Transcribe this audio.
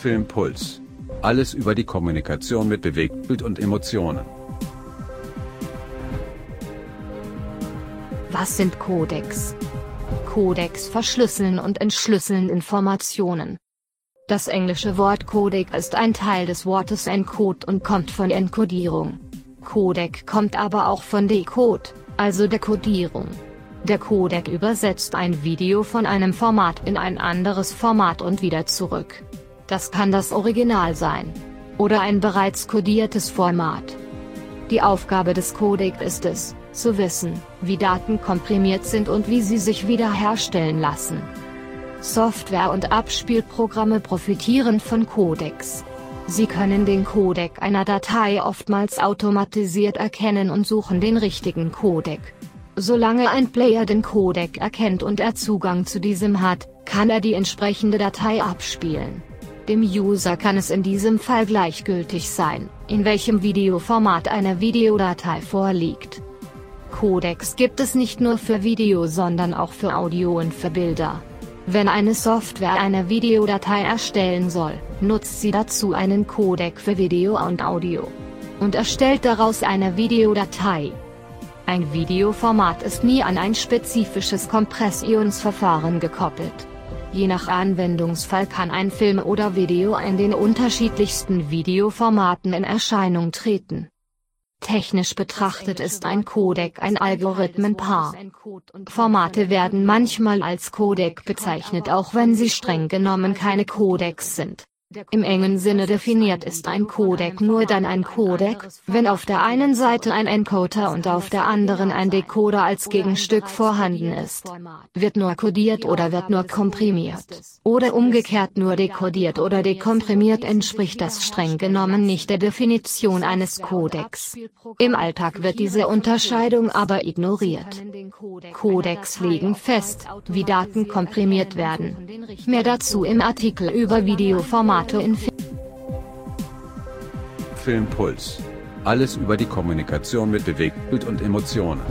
Filmpuls. Alles über die Kommunikation mit Bewegtbild und Emotionen. Was sind Codecs? Codecs verschlüsseln und entschlüsseln Informationen. Das englische Wort Codec ist ein Teil des Wortes Encode und kommt von Enkodierung. Codec kommt aber auch von Decode, also Dekodierung. Der Codec übersetzt ein Video von einem Format in ein anderes Format und wieder zurück. Das kann das Original sein. Oder ein bereits kodiertes Format. Die Aufgabe des Codec ist es, zu wissen, wie Daten komprimiert sind und wie sie sich wiederherstellen lassen. Software und Abspielprogramme profitieren von Codecs. Sie können den Codec einer Datei oftmals automatisiert erkennen und suchen den richtigen Codec. Solange ein Player den Codec erkennt und er Zugang zu diesem hat, kann er die entsprechende Datei abspielen. Dem User kann es in diesem Fall gleichgültig sein, in welchem Videoformat eine Videodatei vorliegt. Codecs gibt es nicht nur für Video sondern auch für Audio und für Bilder. Wenn eine Software eine Videodatei erstellen soll, nutzt sie dazu einen Codec für Video und Audio. Und erstellt daraus eine Videodatei. Ein Videoformat ist nie an ein spezifisches Kompressionsverfahren gekoppelt. Je nach Anwendungsfall kann ein Film oder Video in den unterschiedlichsten Videoformaten in Erscheinung treten. Technisch betrachtet ist ein Codec ein Algorithmenpaar. Formate werden manchmal als Codec bezeichnet auch wenn sie streng genommen keine Codecs sind. Im engen Sinne definiert ist ein Codec nur dann ein Codec, wenn auf der einen Seite ein Encoder und auf der anderen ein Decoder als Gegenstück vorhanden ist. Wird nur kodiert oder wird nur komprimiert. Oder umgekehrt nur dekodiert oder dekomprimiert entspricht das streng genommen nicht der Definition eines Codecs. Im Alltag wird diese Unterscheidung aber ignoriert. Codecs legen fest, wie Daten komprimiert werden. Mehr dazu im Artikel über Videoformat Formate in Film. Filmpuls. Alles über die Kommunikation mit Bewegtbild und Emotionen.